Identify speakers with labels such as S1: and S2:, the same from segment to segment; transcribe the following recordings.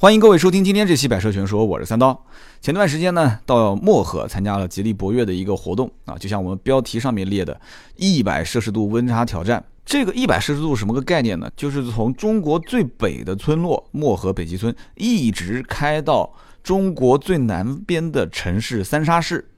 S1: 欢迎各位收听今天这期《百车全说》，我是三刀。前段时间呢，到漠河参加了吉利博越的一个活动啊，就像我们标题上面列的“一百摄氏度温差挑战”。这个一百摄氏度什么个概念呢？就是从中国最北的村落漠河北极村，一直开到中国最南边的城市三沙市。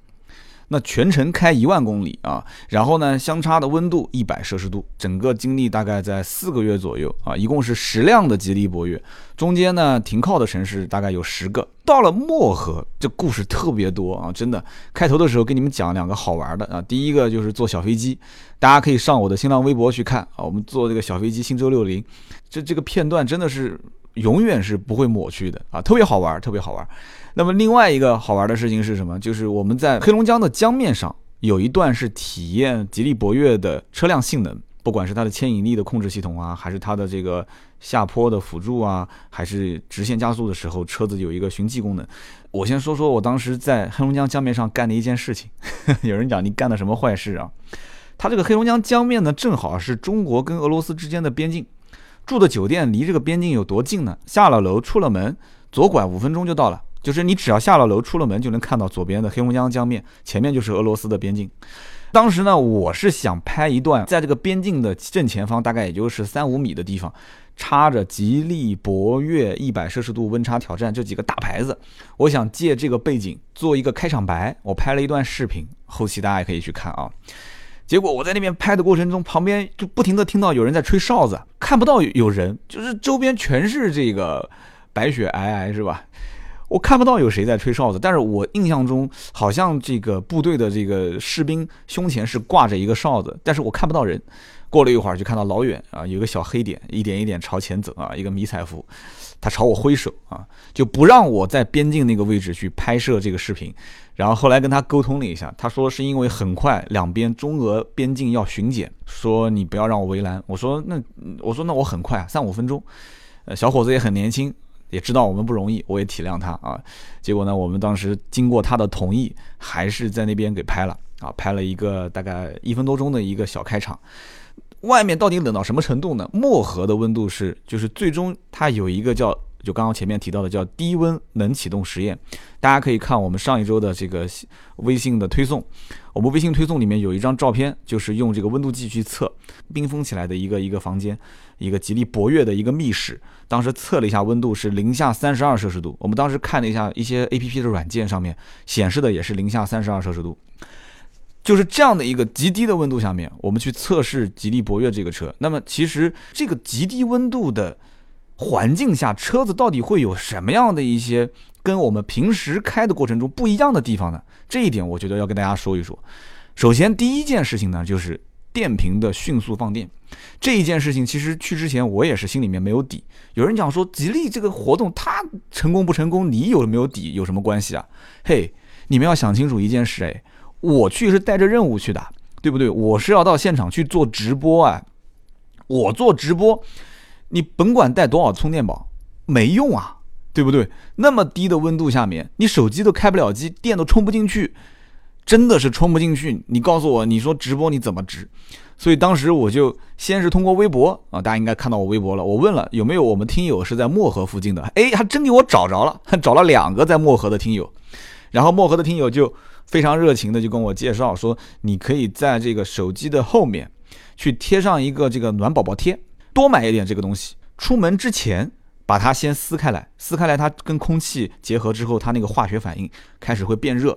S1: 那全程开一万公里啊，然后呢，相差的温度一百摄氏度，整个经历大概在四个月左右啊，一共是十辆的吉利博越，中间呢停靠的城市大概有十个。到了漠河，这故事特别多啊，真的。开头的时候跟你们讲两个好玩的啊，第一个就是坐小飞机，大家可以上我的新浪微博去看啊，我们坐这个小飞机新洲六零，这这个片段真的是永远是不会抹去的啊，特别好玩，特别好玩。那么另外一个好玩的事情是什么？就是我们在黑龙江的江面上有一段是体验吉利博越的车辆性能，不管是它的牵引力的控制系统啊，还是它的这个下坡的辅助啊，还是直线加速的时候车子有一个循迹功能。我先说说我当时在黑龙江江面上干的一件事情。有人讲你干的什么坏事啊？它这个黑龙江江面呢，正好是中国跟俄罗斯之间的边境，住的酒店离这个边境有多近呢？下了楼出了门，左拐五分钟就到了。就是你只要下了楼出了门，就能看到左边的黑龙江江面，前面就是俄罗斯的边境。当时呢，我是想拍一段，在这个边境的正前方，大概也就是三五米的地方，插着吉利博越一百摄氏度温差挑战这几个大牌子。我想借这个背景做一个开场白，我拍了一段视频，后期大家也可以去看啊。结果我在那边拍的过程中，旁边就不停的听到有人在吹哨子，看不到有人，就是周边全是这个白雪皑皑，是吧？我看不到有谁在吹哨子，但是我印象中好像这个部队的这个士兵胸前是挂着一个哨子，但是我看不到人。过了一会儿就看到老远啊有个小黑点，一点一点朝前走啊，一个迷彩服，他朝我挥手啊，就不让我在边境那个位置去拍摄这个视频。然后后来跟他沟通了一下，他说是因为很快两边中俄边境要巡检，说你不要让我围栏。我说那我说那我很快啊，三五分钟。呃，小伙子也很年轻。也知道我们不容易，我也体谅他啊。结果呢，我们当时经过他的同意，还是在那边给拍了啊，拍了一个大概一分多钟的一个小开场。外面到底冷到什么程度呢？漠河的温度是，就是最终它有一个叫。就刚刚前面提到的叫低温能启动实验，大家可以看我们上一周的这个微信的推送，我们微信推送里面有一张照片，就是用这个温度计去测冰封起来的一个一个房间，一个吉利博越的一个密室，当时测了一下温度是零下三十二摄氏度，我们当时看了一下一些 A P P 的软件上面显示的也是零下三十二摄氏度，就是这样的一个极低的温度下面，我们去测试吉利博越这个车，那么其实这个极低温度的。环境下，车子到底会有什么样的一些跟我们平时开的过程中不一样的地方呢？这一点我觉得要跟大家说一说。首先，第一件事情呢，就是电瓶的迅速放电。这一件事情，其实去之前我也是心里面没有底。有人讲说，吉利这个活动它成功不成功，你有没有底有什么关系啊？嘿，你们要想清楚一件事，哎，我去是带着任务去的，对不对？我是要到现场去做直播啊，我做直播。你甭管带多少充电宝，没用啊，对不对？那么低的温度下面，你手机都开不了机，电都充不进去，真的是充不进去。你告诉我，你说直播你怎么直？所以当时我就先是通过微博啊，大家应该看到我微博了。我问了有没有我们听友是在漠河附近的，哎，还真给我找着了，找了两个在漠河的听友。然后漠河的听友就非常热情的就跟我介绍说，你可以在这个手机的后面去贴上一个这个暖宝宝贴。多买一点这个东西，出门之前把它先撕开来，撕开来它跟空气结合之后，它那个化学反应开始会变热，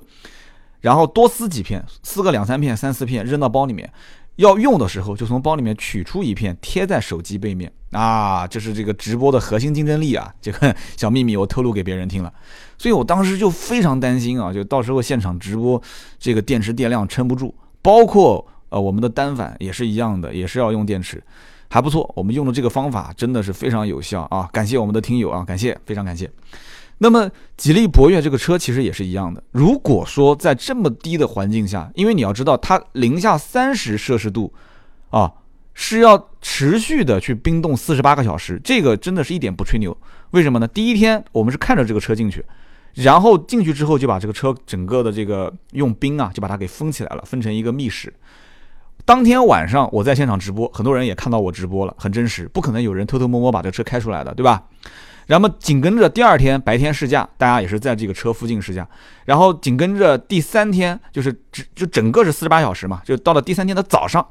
S1: 然后多撕几片，撕个两三片、三四片扔到包里面，要用的时候就从包里面取出一片贴在手机背面啊，这是这个直播的核心竞争力啊！这个小秘密我透露给别人听了，所以我当时就非常担心啊，就到时候现场直播这个电池电量撑不住，包括呃我们的单反也是一样的，也是要用电池。还不错，我们用的这个方法真的是非常有效啊！感谢我们的听友啊，感谢，非常感谢。那么吉利博越这个车其实也是一样的。如果说在这么低的环境下，因为你要知道它零下三十摄氏度啊，是要持续的去冰冻四十八个小时，这个真的是一点不吹牛。为什么呢？第一天我们是看着这个车进去，然后进去之后就把这个车整个的这个用冰啊，就把它给封起来了，分成一个密室。当天晚上我在现场直播，很多人也看到我直播了，很真实，不可能有人偷偷摸摸把这车开出来的，对吧？然后紧跟着第二天白天试驾，大家也是在这个车附近试驾，然后紧跟着第三天就是只就整个是四十八小时嘛，就到了第三天的早上，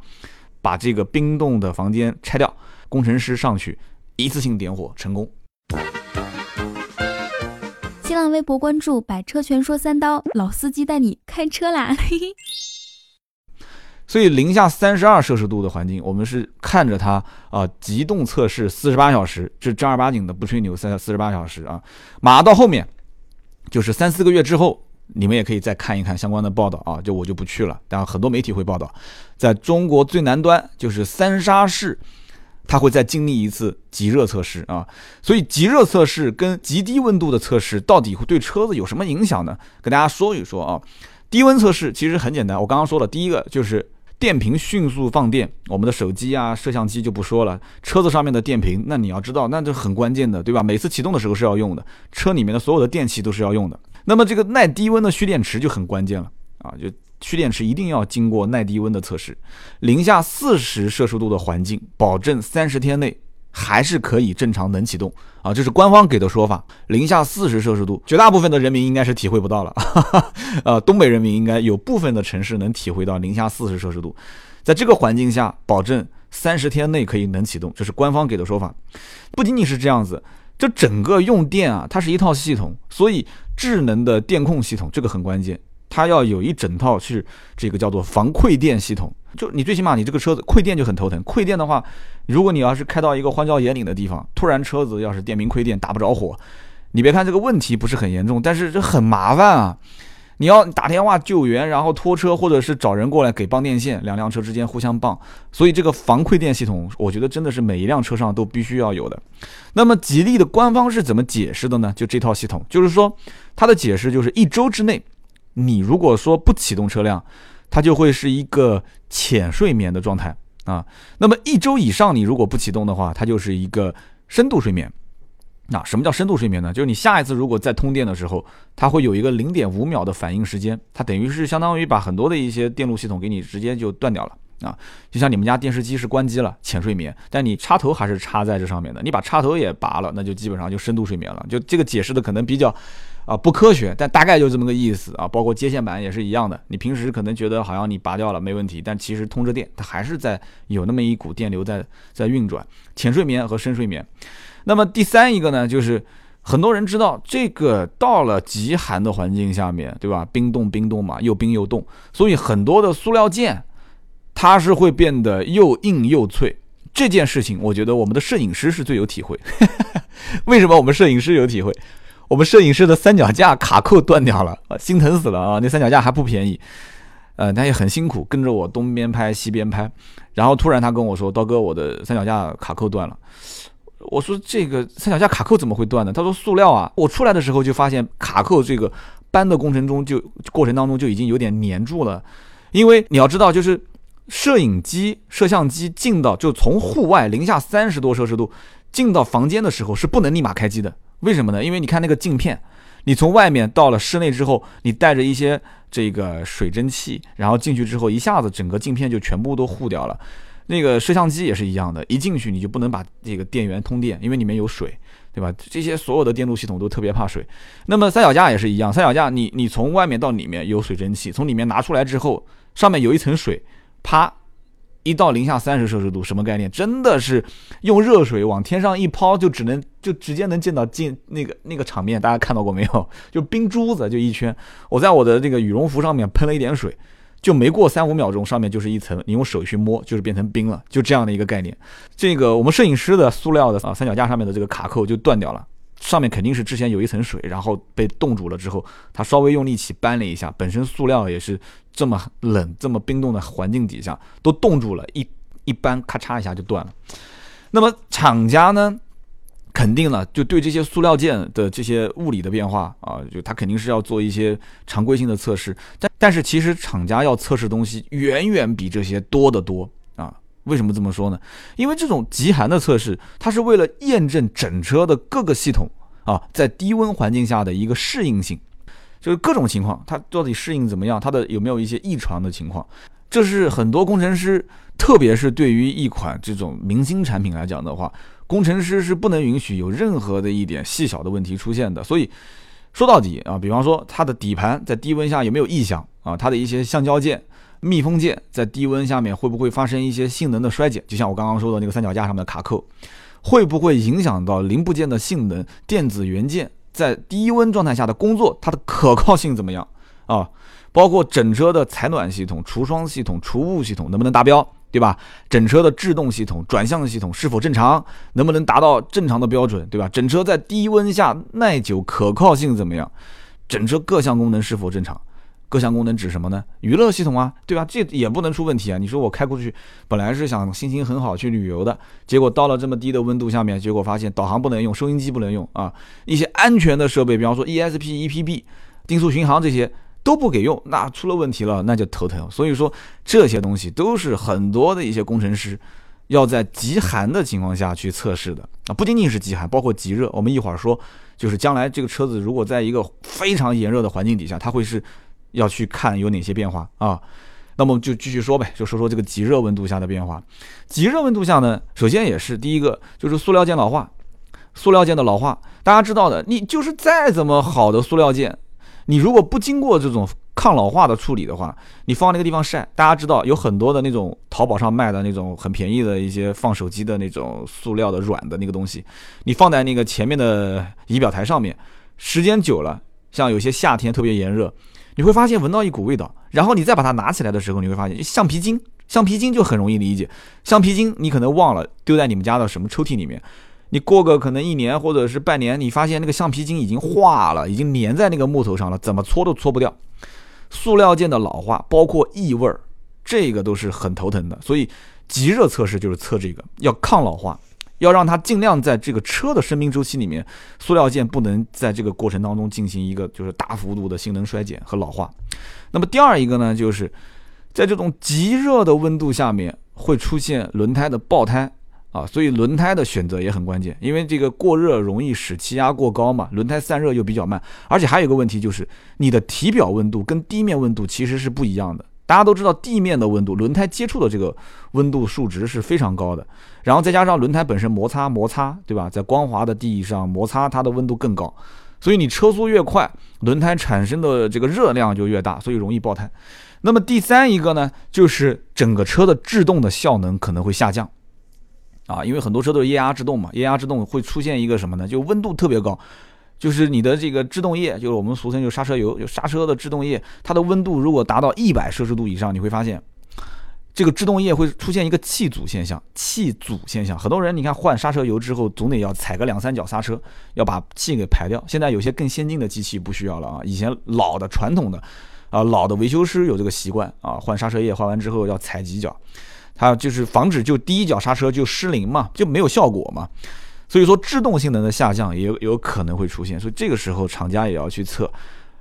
S1: 把这个冰冻的房间拆掉，工程师上去一次性点火成功。
S2: 新浪微博关注“百车全说三刀”，老司机带你开车啦！嘿嘿。
S1: 所以零下三十二摄氏度的环境，我们是看着它啊，急冻测试四十八小时，这正儿八经的不吹牛，三四十八小时啊。马到后面，就是三四个月之后，你们也可以再看一看相关的报道啊。就我就不去了，但很多媒体会报道，在中国最南端就是三沙市，它会再经历一次极热测试啊。所以极热测试跟极低温度的测试到底会对车子有什么影响呢？跟大家说一说啊。低温测试其实很简单，我刚刚说了，第一个就是。电瓶迅速放电，我们的手机啊、摄像机就不说了，车子上面的电瓶，那你要知道，那就很关键的，对吧？每次启动的时候是要用的，车里面的所有的电器都是要用的。那么这个耐低温的蓄电池就很关键了啊，就蓄电池一定要经过耐低温的测试，零下四十摄氏度的环境，保证三十天内。还是可以正常能启动啊，这是官方给的说法。零下四十摄氏度，绝大部分的人民应该是体会不到了。呃，东北人民应该有部分的城市能体会到零下四十摄氏度，在这个环境下，保证三十天内可以能启动，这是官方给的说法。不仅仅是这样子，这整个用电啊，它是一套系统，所以智能的电控系统这个很关键，它要有一整套是这个叫做防馈电系统。就你最起码你这个车子馈电就很头疼，馈电的话，如果你要是开到一个荒郊野岭的地方，突然车子要是电瓶馈电打不着火，你别看这个问题不是很严重，但是这很麻烦啊！你要打电话救援，然后拖车或者是找人过来给帮电线，两辆车之间互相帮，所以这个防馈电系统，我觉得真的是每一辆车上都必须要有的。那么吉利的官方是怎么解释的呢？就这套系统，就是说它的解释就是一周之内，你如果说不启动车辆。它就会是一个浅睡眠的状态啊。那么一周以上，你如果不启动的话，它就是一个深度睡眠。那什么叫深度睡眠呢？就是你下一次如果再通电的时候，它会有一个零点五秒的反应时间，它等于是相当于把很多的一些电路系统给你直接就断掉了啊。就像你们家电视机是关机了，浅睡眠，但你插头还是插在这上面的，你把插头也拔了，那就基本上就深度睡眠了。就这个解释的可能比较。啊，不科学，但大概就这么个意思啊。包括接线板也是一样的，你平时可能觉得好像你拔掉了没问题，但其实通着电，它还是在有那么一股电流在在运转。浅睡眠和深睡眠。那么第三一个呢，就是很多人知道这个到了极寒的环境下面，对吧？冰冻冰冻嘛，又冰又冻，所以很多的塑料件它是会变得又硬又脆。这件事情，我觉得我们的摄影师是最有体会。为什么我们摄影师有体会？我们摄影师的三脚架卡扣断掉了，心疼死了啊！那三脚架还不便宜，呃，他也很辛苦，跟着我东边拍西边拍，然后突然他跟我说：“刀哥，我的三脚架卡扣断了。”我说：“这个三脚架卡扣怎么会断呢？”他说：“塑料啊。”我出来的时候就发现卡扣这个搬的过程中就过程当中就已经有点粘住了，因为你要知道，就是摄影机、摄像机进到就从户外零下三十多摄氏度进到房间的时候是不能立马开机的。为什么呢？因为你看那个镜片，你从外面到了室内之后，你带着一些这个水蒸气，然后进去之后，一下子整个镜片就全部都糊掉了。那个摄像机也是一样的，一进去你就不能把这个电源通电，因为里面有水，对吧？这些所有的电路系统都特别怕水。那么三脚架也是一样，三脚架你你从外面到里面有水蒸气，从里面拿出来之后，上面有一层水，啪。一到零下三十摄氏度，什么概念？真的是用热水往天上一抛，就只能就直接能见到进那个那个场面，大家看到过没有？就冰珠子就一圈。我在我的这个羽绒服上面喷了一点水，就没过三五秒钟，上面就是一层，你用手去摸就是变成冰了，就这样的一个概念。这个我们摄影师的塑料的啊三脚架上面的这个卡扣就断掉了。上面肯定是之前有一层水，然后被冻住了之后，它稍微用力气扳了一下，本身塑料也是这么冷、这么冰冻的环境底下都冻住了，一一般，咔嚓一下就断了。那么厂家呢，肯定了，就对这些塑料件的这些物理的变化啊，就它肯定是要做一些常规性的测试，但但是其实厂家要测试东西远远比这些多得多啊。为什么这么说呢？因为这种极寒的测试，它是为了验证整车的各个系统啊，在低温环境下的一个适应性，就是各种情况，它到底适应怎么样，它的有没有一些异常的情况，这是很多工程师特别是对于一款这种明星产品来讲的话，工程师是不能允许有任何的一点细小的问题出现的。所以说到底啊，比方说它的底盘在低温下有没有异响啊？它的一些橡胶件、密封件在低温下面会不会发生一些性能的衰减？就像我刚刚说的那个三脚架上面的卡扣，会不会影响到零部件的性能？电子元件在低温状态下的工作，它的可靠性怎么样啊？包括整车的采暖系统、除霜系统、除雾系统能不能达标？对吧？整车的制动系统、转向系统是否正常？能不能达到正常的标准？对吧？整车在低温下耐久可靠性怎么样？整车各项功能是否正常？各项功能指什么呢？娱乐系统啊，对吧？这也不能出问题啊。你说我开过去，本来是想心情很好去旅游的，结果到了这么低的温度下面，结果发现导航不能用，收音机不能用啊。一些安全的设备，比方说 ESP、EPB、定速巡航这些。都不给用，那出了问题了，那就头疼。所以说这些东西都是很多的一些工程师要在极寒的情况下去测试的啊，不仅仅是极寒，包括极热。我们一会儿说，就是将来这个车子如果在一个非常炎热的环境底下，它会是要去看有哪些变化啊。那么就继续说呗，就说说这个极热温度下的变化。极热温度下呢，首先也是第一个就是塑料件老化，塑料件的老化，大家知道的，你就是再怎么好的塑料件。你如果不经过这种抗老化的处理的话，你放那个地方晒，大家知道有很多的那种淘宝上卖的那种很便宜的一些放手机的那种塑料的软的那个东西，你放在那个前面的仪表台上面，时间久了，像有些夏天特别炎热，你会发现闻到一股味道，然后你再把它拿起来的时候，你会发现橡皮筋，橡皮筋就很容易理解，橡皮筋你可能忘了丢在你们家的什么抽屉里面。你过个可能一年或者是半年，你发现那个橡皮筋已经化了，已经粘在那个木头上了，怎么搓都搓不掉。塑料件的老化，包括异味儿，这个都是很头疼的。所以极热测试就是测这个，要抗老化，要让它尽量在这个车的生命周期里面，塑料件不能在这个过程当中进行一个就是大幅度的性能衰减和老化。那么第二一个呢，就是在这种极热的温度下面会出现轮胎的爆胎。啊，所以轮胎的选择也很关键，因为这个过热容易使气压过高嘛，轮胎散热又比较慢，而且还有一个问题就是，你的体表温度跟地面温度其实是不一样的。大家都知道，地面的温度，轮胎接触的这个温度数值是非常高的，然后再加上轮胎本身摩擦摩擦，对吧？在光滑的地上摩擦，它的温度更高，所以你车速越快，轮胎产生的这个热量就越大，所以容易爆胎。那么第三一个呢，就是整个车的制动的效能可能会下降。啊，因为很多车都是液压制动嘛，液压制动会出现一个什么呢？就温度特别高，就是你的这个制动液，就是我们俗称就刹车油，就刹车的制动液，它的温度如果达到一百摄氏度以上，你会发现这个制动液会出现一个气阻现象。气阻现象，很多人你看换刹车油之后，总得要踩个两三脚刹车，要把气给排掉。现在有些更先进的机器不需要了啊，以前老的传统的啊老的维修师有这个习惯啊，换刹车液换完之后要踩几脚。它就是防止就第一脚刹车就失灵嘛，就没有效果嘛，所以说制动性能的下降也有有可能会出现，所以这个时候厂家也要去测，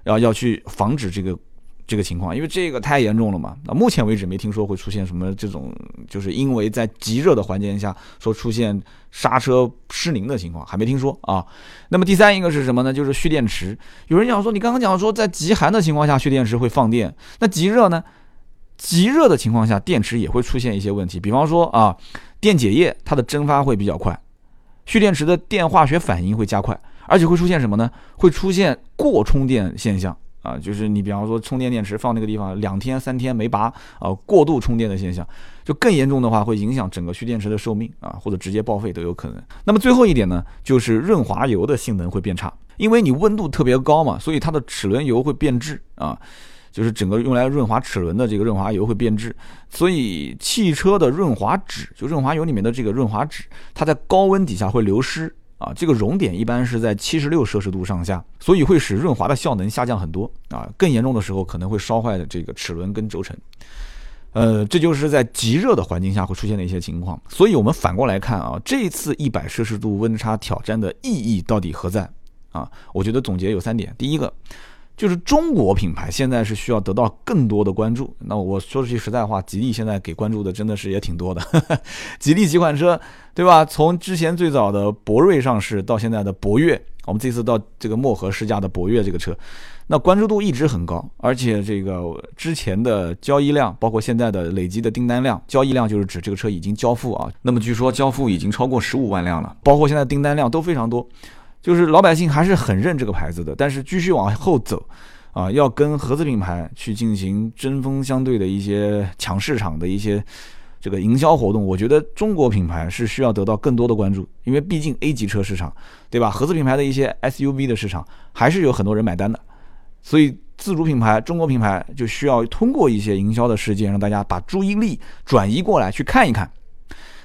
S1: 要要去防止这个这个情况，因为这个太严重了嘛。那目前为止没听说会出现什么这种，就是因为在极热的环境下说出现刹车失灵的情况，还没听说啊。那么第三一个是什么呢？就是蓄电池。有人讲说，你刚刚讲说在极寒的情况下蓄电池会放电，那极热呢？极热的情况下，电池也会出现一些问题，比方说啊，电解液它的蒸发会比较快，蓄电池的电化学反应会加快，而且会出现什么呢？会出现过充电现象啊，就是你比方说充电电池放那个地方两天三天没拔啊，过度充电的现象，就更严重的话会影响整个蓄电池的寿命啊，或者直接报废都有可能。那么最后一点呢，就是润滑油的性能会变差，因为你温度特别高嘛，所以它的齿轮油会变质啊。就是整个用来润滑齿轮的这个润滑油会变质，所以汽车的润滑脂，就润滑油里面的这个润滑脂，它在高温底下会流失啊。这个熔点一般是在七十六摄氏度上下，所以会使润滑的效能下降很多啊。更严重的时候可能会烧坏这个齿轮跟轴承。呃，这就是在极热的环境下会出现的一些情况。所以我们反过来看啊，这次一百摄氏度温差挑战的意义到底何在啊？我觉得总结有三点，第一个。就是中国品牌现在是需要得到更多的关注。那我说句实在话，吉利现在给关注的真的是也挺多的。吉利几款车，对吧？从之前最早的博瑞上市到现在的博越，我们这次到这个漠河试驾的博越这个车，那关注度一直很高。而且这个之前的交易量，包括现在的累积的订单量，交易量就是指这个车已经交付啊。那么据说交付已经超过十五万辆了，包括现在订单量都非常多。就是老百姓还是很认这个牌子的，但是继续往后走，啊，要跟合资品牌去进行针锋相对的一些抢市场的一些这个营销活动，我觉得中国品牌是需要得到更多的关注，因为毕竟 A 级车市场，对吧？合资品牌的一些 SUV 的市场还是有很多人买单的，所以自主品牌、中国品牌就需要通过一些营销的事件，让大家把注意力转移过来去看一看。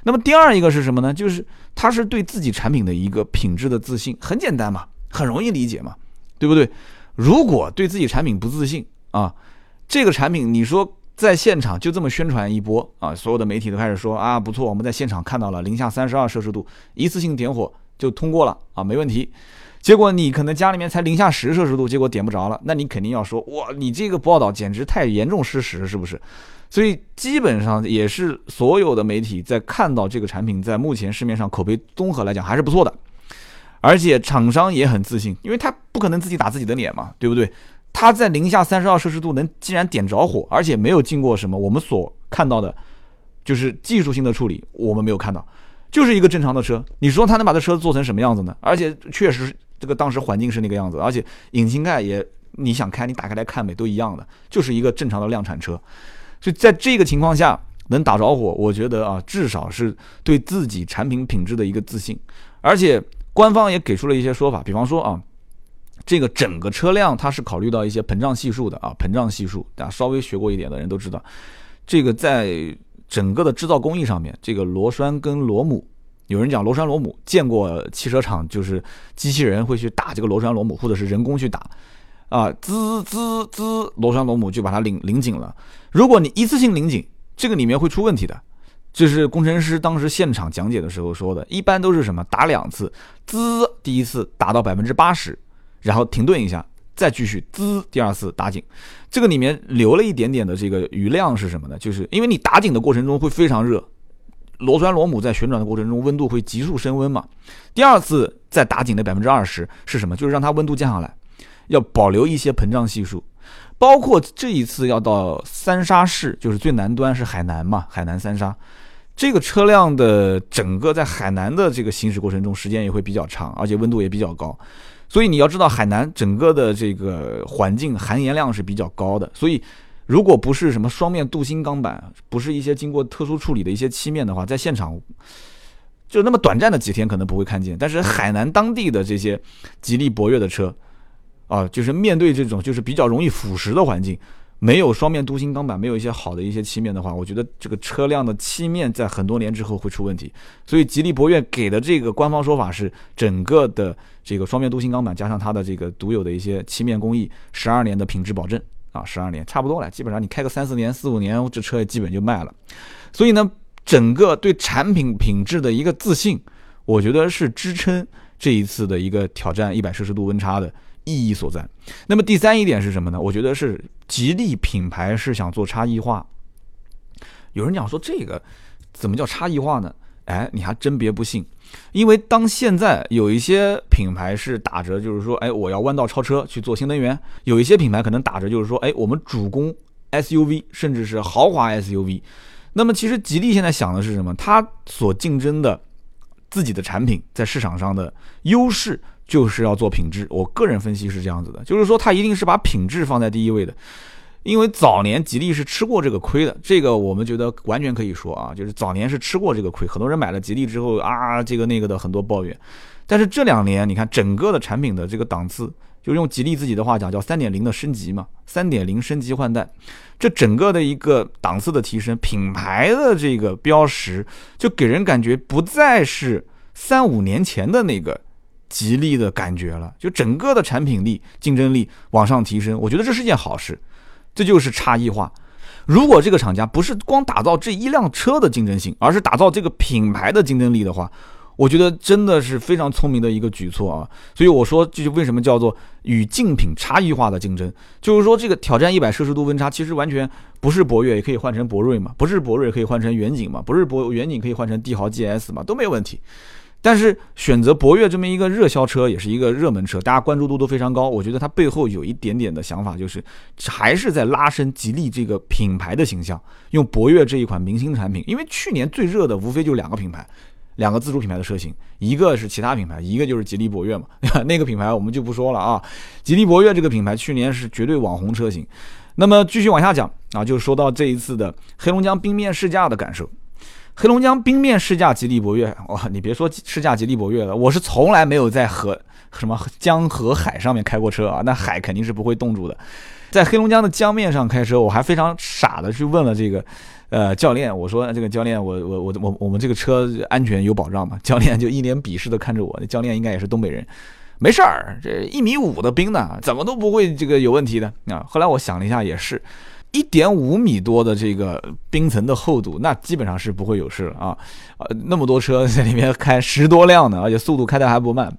S1: 那么第二一个是什么呢？就是他是对自己产品的一个品质的自信，很简单嘛，很容易理解嘛，对不对？如果对自己产品不自信啊，这个产品你说在现场就这么宣传一波啊，所有的媒体都开始说啊不错，我们在现场看到了零下三十二摄氏度，一次性点火就通过了啊，没问题。结果你可能家里面才零下十摄氏度，结果点不着了，那你肯定要说哇，你这个报道简直太严重失实，是不是？所以基本上也是所有的媒体在看到这个产品在目前市面上口碑综合来讲还是不错的，而且厂商也很自信，因为他不可能自己打自己的脸嘛，对不对？他在零下三十二摄氏度能竟然点着火，而且没有经过什么我们所看到的，就是技术性的处理，我们没有看到，就是一个正常的车。你说他能把这车做成什么样子呢？而且确实这个当时环境是那个样子，而且引擎盖也你想开你打开来看呗都一样的，就是一个正常的量产车。就在这个情况下能打着火，我觉得啊，至少是对自己产品品质的一个自信。而且官方也给出了一些说法，比方说啊，这个整个车辆它是考虑到一些膨胀系数的啊，膨胀系数，大家稍微学过一点的人都知道，这个在整个的制造工艺上面，这个螺栓跟螺母，有人讲螺栓螺母，见过汽车厂就是机器人会去打这个螺栓螺母，或者是人工去打。啊，滋滋滋，螺栓螺母就把它拧拧紧了。如果你一次性拧紧，这个里面会出问题的。这是工程师当时现场讲解的时候说的。一般都是什么？打两次，滋，第一次打到百分之八十，然后停顿一下，再继续滋，第二次打紧。这个里面留了一点点的这个余量是什么呢？就是因为你打紧的过程中会非常热，螺栓螺母在旋转的过程中温度会急速升温嘛。第二次再打紧的百分之二十是什么？就是让它温度降下来。要保留一些膨胀系数，包括这一次要到三沙市，就是最南端是海南嘛，海南三沙，这个车辆的整个在海南的这个行驶过程中，时间也会比较长，而且温度也比较高，所以你要知道海南整个的这个环境含盐量是比较高的，所以如果不是什么双面镀锌钢板，不是一些经过特殊处理的一些漆面的话，在现场就那么短暂的几天可能不会看见，但是海南当地的这些吉利博越的车。啊，就是面对这种就是比较容易腐蚀的环境，没有双面镀锌钢板，没有一些好的一些漆面的话，我觉得这个车辆的漆面在很多年之后会出问题。所以吉利博越给的这个官方说法是，整个的这个双面镀锌钢板加上它的这个独有的一些漆面工艺，十二年的品质保证啊，十二年差不多了，基本上你开个三四年、四五年，这车也基本就卖了。所以呢，整个对产品品质的一个自信，我觉得是支撑这一次的一个挑战一百摄氏度温差的。意义所在。那么第三一点是什么呢？我觉得是吉利品牌是想做差异化。有人讲说这个怎么叫差异化呢？哎，你还真别不信，因为当现在有一些品牌是打着就是说，哎，我要弯道超车去做新能源；有一些品牌可能打着就是说，哎，我们主攻 SUV，甚至是豪华 SUV。那么其实吉利现在想的是什么？它所竞争的自己的产品在市场上的优势。就是要做品质，我个人分析是这样子的，就是说它一定是把品质放在第一位的，因为早年吉利是吃过这个亏的，这个我们觉得完全可以说啊，就是早年是吃过这个亏，很多人买了吉利之后啊，这个那个的很多抱怨，但是这两年你看整个的产品的这个档次，就用吉利自己的话讲叫三点零的升级嘛，三点零升级换代，这整个的一个档次的提升，品牌的这个标识就给人感觉不再是三五年前的那个。吉利的感觉了，就整个的产品力、竞争力往上提升，我觉得这是件好事，这就是差异化。如果这个厂家不是光打造这一辆车的竞争性，而是打造这个品牌的竞争力的话，我觉得真的是非常聪明的一个举措啊，所以我说这就为什么叫做与竞品差异化的竞争，就是说这个挑战一百摄氏度温差，其实完全不是博越也可以换成博瑞嘛，不是博瑞可以换成远景嘛，不是博远景可以换成帝豪 GS 嘛，都没有问题。但是选择博越这么一个热销车，也是一个热门车，大家关注度都非常高。我觉得它背后有一点点的想法，就是还是在拉伸吉利这个品牌的形象，用博越这一款明星产品。因为去年最热的无非就两个品牌，两个自主品牌的车型，一个是其他品牌，一个就是吉利博越嘛。那个品牌我们就不说了啊。吉利博越这个品牌去年是绝对网红车型。那么继续往下讲啊，就说到这一次的黑龙江冰面试驾的感受。黑龙江冰面试驾吉利博越，哇，你别说试驾吉利博越了，我是从来没有在河什么江河海上面开过车啊，那海肯定是不会冻住的。在黑龙江的江面上开车，我还非常傻的去问了这个，呃，教练，我说这个教练，我我我我我们这个车安全有保障吗？教练就一脸鄙视的看着我，教练应该也是东北人，没事儿，这一米五的冰呢，怎么都不会这个有问题的啊。后来我想了一下，也是。一点五米多的这个冰层的厚度，那基本上是不会有事了啊！呃，那么多车在里面开十多辆呢，而且速度开的还不慢。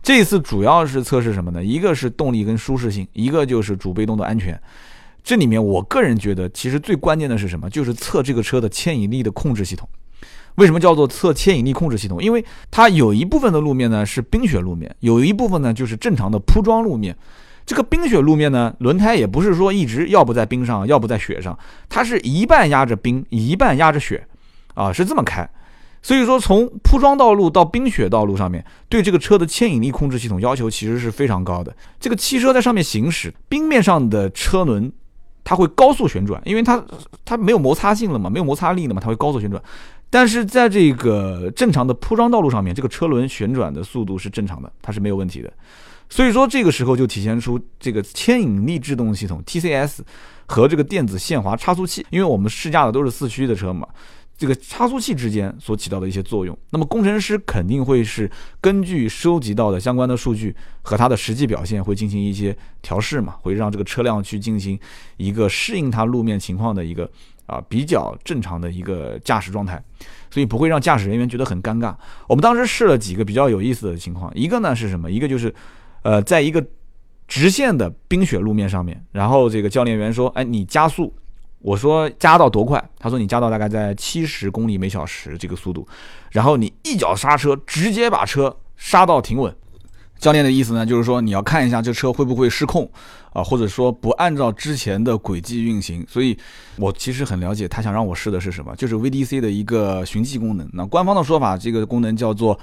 S1: 这次主要是测试什么呢？一个是动力跟舒适性，一个就是主被动的安全。这里面我个人觉得，其实最关键的是什么？就是测这个车的牵引力的控制系统。为什么叫做测牵引力控制系统？因为它有一部分的路面呢是冰雪路面，有一部分呢就是正常的铺装路面。这个冰雪路面呢，轮胎也不是说一直要不在冰上，要不在雪上，它是一半压着冰，一半压着雪，啊，是这么开。所以说，从铺装道路到冰雪道路上面，对这个车的牵引力控制系统要求其实是非常高的。这个汽车在上面行驶，冰面上的车轮它会高速旋转，因为它它没有摩擦性了嘛，没有摩擦力了嘛，它会高速旋转。但是在这个正常的铺装道路上面，这个车轮旋转的速度是正常的，它是没有问题的。所以说，这个时候就体现出这个牵引力制动系统 TCS 和这个电子限滑差速器，因为我们试驾的都是四驱的车嘛，这个差速器之间所起到的一些作用。那么工程师肯定会是根据收集到的相关的数据和它的实际表现，会进行一些调试嘛，会让这个车辆去进行一个适应它路面情况的一个啊比较正常的一个驾驶状态，所以不会让驾驶人员觉得很尴尬。我们当时试了几个比较有意思的情况，一个呢是什么？一个就是。呃，在一个直线的冰雪路面上面，然后这个教练员说：“哎，你加速。”我说：“加到多快？”他说：“你加到大概在七十公里每小时这个速度，然后你一脚刹车，直接把车刹到停稳。”教练的意思呢，就是说你要看一下这车会不会失控啊，或者说不按照之前的轨迹运行。所以，我其实很了解他想让我试的是什么，就是 VDC 的一个循迹功能。那官方的说法，这个功能叫做。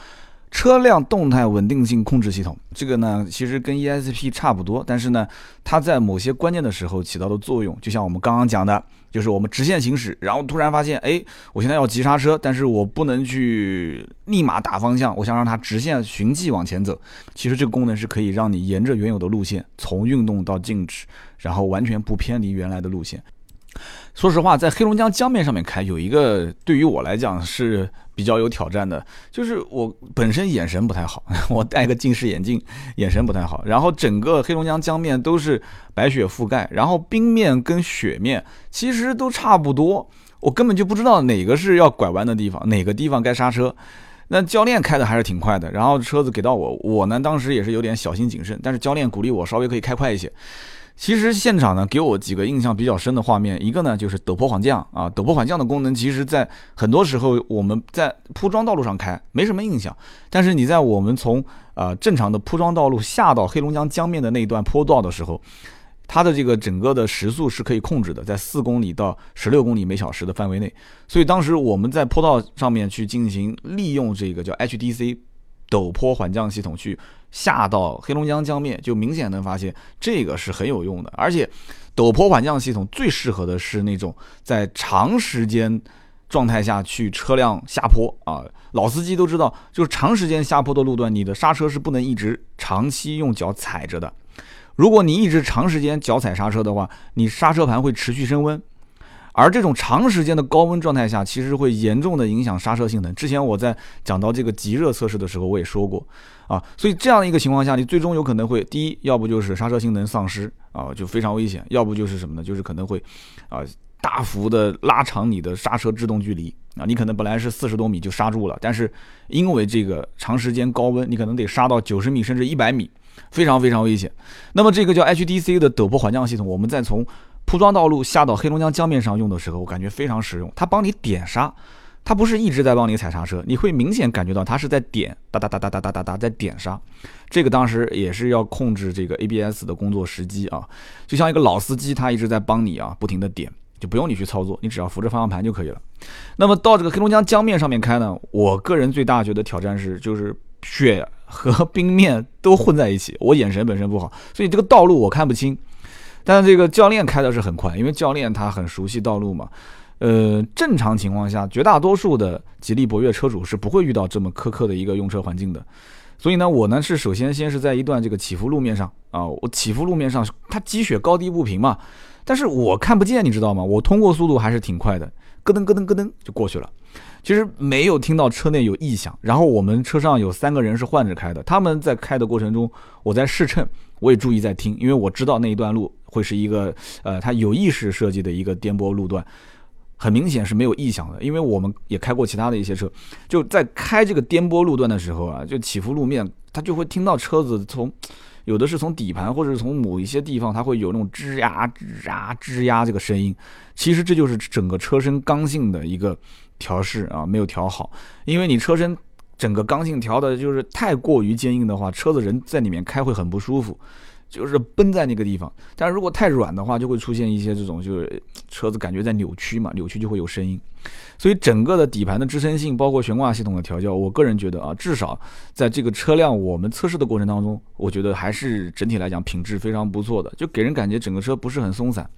S1: 车辆动态稳定性控制系统，这个呢其实跟 ESP 差不多，但是呢，它在某些关键的时候起到的作用，就像我们刚刚讲的，就是我们直线行驶，然后突然发现，哎，我现在要急刹车，但是我不能去立马打方向，我想让它直线循迹往前走。其实这个功能是可以让你沿着原有的路线，从运动到静止，然后完全不偏离原来的路线。说实话，在黑龙江江面上面开，有一个对于我来讲是比较有挑战的，就是我本身眼神不太好，我戴个近视眼镜，眼神不太好。然后整个黑龙江江面都是白雪覆盖，然后冰面跟雪面其实都差不多，我根本就不知道哪个是要拐弯的地方，哪个地方该刹车。那教练开的还是挺快的，然后车子给到我，我呢当时也是有点小心谨慎，但是教练鼓励我稍微可以开快一些。其实现场呢，给我几个印象比较深的画面，一个呢就是陡坡缓降啊，陡坡缓降的功能，其实在很多时候我们在铺装道路上开没什么印象，但是你在我们从呃正常的铺装道路下到黑龙江江面的那一段坡道的时候，它的这个整个的时速是可以控制的，在四公里到十六公里每小时的范围内，所以当时我们在坡道上面去进行利用这个叫 HDC 陡坡缓降系统去。下到黑龙江江面，就明显能发现这个是很有用的。而且，陡坡缓降系统最适合的是那种在长时间状态下去车辆下坡啊。老司机都知道，就是长时间下坡的路段，你的刹车是不能一直长期用脚踩着的。如果你一直长时间脚踩刹车的话，你刹车盘会持续升温。而这种长时间的高温状态下，其实会严重的影响刹车性能。之前我在讲到这个极热测试的时候，我也说过啊，所以这样的一个情况下，你最终有可能会第一，要不就是刹车性能丧失啊，就非常危险；要不就是什么呢？就是可能会啊大幅的拉长你的刹车制动距离啊，你可能本来是四十多米就刹住了，但是因为这个长时间高温，你可能得刹到九十米甚至一百米，非常非常危险。那么这个叫 HDC 的陡坡缓降系统，我们再从铺装道路下到黑龙江江面上用的时候，我感觉非常实用，它帮你点刹。它不是一直在帮你踩刹车，你会明显感觉到它是在点哒哒哒哒哒哒哒哒在点刹。这个当时也是要控制这个 ABS 的工作时机啊，就像一个老司机，他一直在帮你啊，不停的点，就不用你去操作，你只要扶着方向盘就可以了。那么到这个黑龙江江面上面开呢，我个人最大觉得挑战是就是雪和冰面都混在一起，我眼神本身不好，所以这个道路我看不清。但这个教练开的是很快，因为教练他很熟悉道路嘛。呃，正常情况下，绝大多数的吉利博越车主是不会遇到这么苛刻的一个用车环境的。所以呢，我呢是首先先是在一段这个起伏路面上啊，我起伏路面上它积雪高低不平嘛，但是我看不见，你知道吗？我通过速度还是挺快的，咯噔咯噔咯噔就过去了。其实没有听到车内有异响，然后我们车上有三个人是换着开的，他们在开的过程中，我在试乘，我也注意在听，因为我知道那一段路会是一个呃，它有意识设计的一个颠簸路段。很明显是没有异响的，因为我们也开过其他的一些车，就在开这个颠簸路段的时候啊，就起伏路面，它就会听到车子从，有的是从底盘或者是从某一些地方，它会有那种吱呀吱呀吱呀这个声音。其实这就是整个车身刚性的一个调试啊，没有调好。因为你车身整个刚性调的就是太过于坚硬的话，车子人在里面开会很不舒服。就是绷在那个地方，但是如果太软的话，就会出现一些这种，就是车子感觉在扭曲嘛，扭曲就会有声音。所以整个的底盘的支撑性，包括悬挂系统的调教，我个人觉得啊，至少在这个车辆我们测试的过程当中，我觉得还是整体来讲品质非常不错的，就给人感觉整个车不是很松散。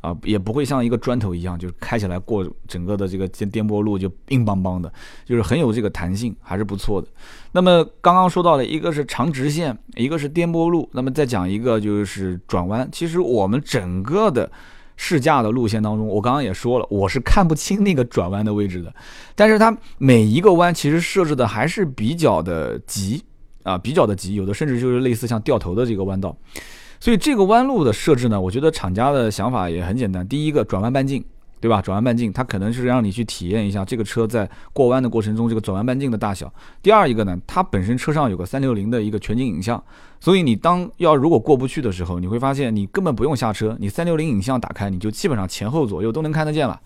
S1: 啊，也不会像一个砖头一样，就是开起来过整个的这个颠簸路就硬邦邦的，就是很有这个弹性，还是不错的。那么刚刚说到的一个是长直线，一个是颠簸路，那么再讲一个就是转弯。其实我们整个的试驾的路线当中，我刚刚也说了，我是看不清那个转弯的位置的，但是它每一个弯其实设置的还是比较的急啊，比较的急，有的甚至就是类似像掉头的这个弯道。所以这个弯路的设置呢，我觉得厂家的想法也很简单。第一个转弯半径，对吧？转弯半径，它可能是让你去体验一下这个车在过弯的过程中这个转弯半径的大小。第二一个呢，它本身车上有个三六零的一个全景影像，所以你当要如果过不去的时候，你会发现你根本不用下车，你三六零影像打开，你就基本上前后左右都能看得见了。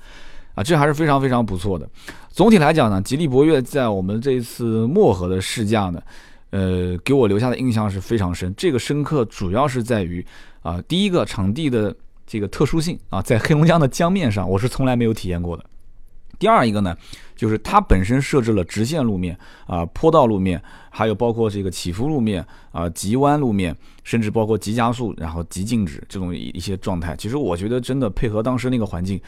S1: 啊，这还是非常非常不错的。总体来讲呢，吉利博越在我们这一次漠河的试驾呢。呃，给我留下的印象是非常深。这个深刻主要是在于啊，第一个场地的这个特殊性啊，在黑龙江的江面上，我是从来没有体验过的。第二一个呢，就是它本身设置了直线路面啊、坡道路面，还有包括这个起伏路面啊、急弯路面，甚至包括急加速，然后急静止这种一些状态。其实我觉得真的配合当时那个环境，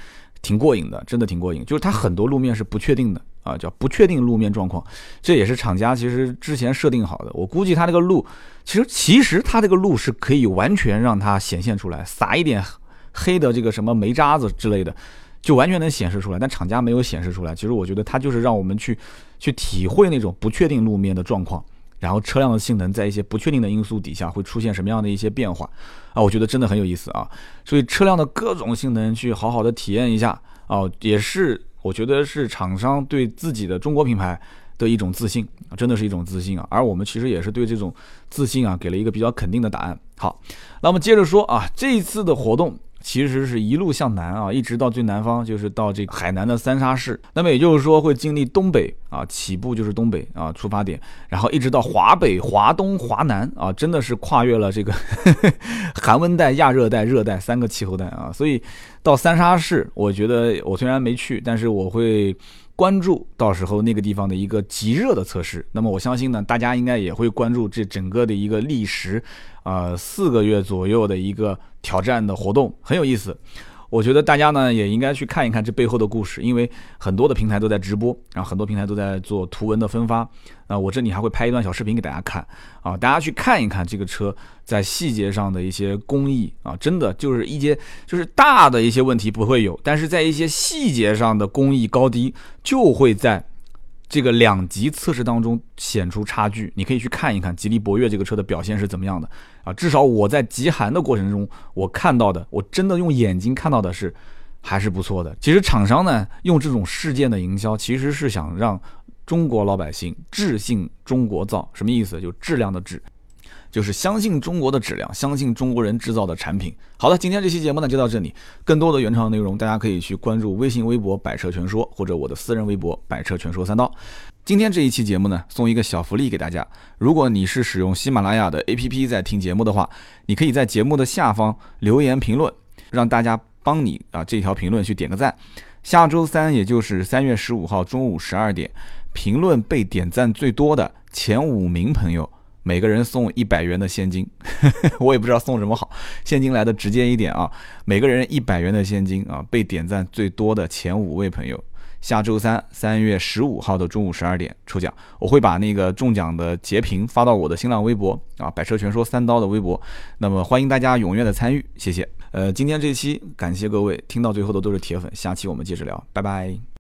S1: 挺过瘾的，真的挺过瘾。就是它很多路面是不确定的。啊，叫不确定路面状况，这也是厂家其实之前设定好的。我估计它这个路，其实其实它这个路是可以完全让它显现出来，撒一点黑的这个什么煤渣子之类的，就完全能显示出来。但厂家没有显示出来。其实我觉得它就是让我们去去体会那种不确定路面的状况，然后车辆的性能在一些不确定的因素底下会出现什么样的一些变化啊，我觉得真的很有意思啊。所以车辆的各种性能去好好的体验一下啊，也是。我觉得是厂商对自己的中国品牌的一种自信，真的是一种自信啊！而我们其实也是对这种自信啊，给了一个比较肯定的答案。好，那我们接着说啊，这一次的活动。其实是一路向南啊，一直到最南方，就是到这个海南的三沙市。那么也就是说，会经历东北啊，起步就是东北啊，出发点，然后一直到华北、华东、华南啊，真的是跨越了这个 寒温带、亚热带、热带三个气候带啊。所以到三沙市，我觉得我虽然没去，但是我会。关注到时候那个地方的一个极热的测试，那么我相信呢，大家应该也会关注这整个的一个历时，呃四个月左右的一个挑战的活动，很有意思。我觉得大家呢也应该去看一看这背后的故事，因为很多的平台都在直播，然后很多平台都在做图文的分发。那，我这里还会拍一段小视频给大家看啊，大家去看一看这个车在细节上的一些工艺啊，真的就是一些就是大的一些问题不会有，但是在一些细节上的工艺高低就会在。这个两级测试当中显出差距，你可以去看一看吉利博越这个车的表现是怎么样的啊？至少我在极寒的过程中，我看到的，我真的用眼睛看到的是还是不错的。其实厂商呢，用这种事件的营销，其实是想让中国老百姓置信中国造，什么意思？就质量的质。就是相信中国的质量，相信中国人制造的产品。好的，今天这期节目呢就到这里。更多的原创内容，大家可以去关注微信、微博“百车全说”或者我的私人微博“百车全说三刀”。今天这一期节目呢，送一个小福利给大家。如果你是使用喜马拉雅的 APP 在听节目的话，你可以在节目的下方留言评论，让大家帮你啊这条评论去点个赞。下周三，也就是三月十五号中午十二点，评论被点赞最多的前五名朋友。每个人送一百元的现金，我也不知道送什么好，现金来的直接一点啊！每个人一百元的现金啊，被点赞最多的前五位朋友，下周三三月十五号的中午十二点抽奖，我会把那个中奖的截屏发到我的新浪微博啊，百车全说三刀的微博，那么欢迎大家踊跃的参与，谢谢。呃，今天这期感谢各位听到最后的都是铁粉，下期我们接着聊，拜拜。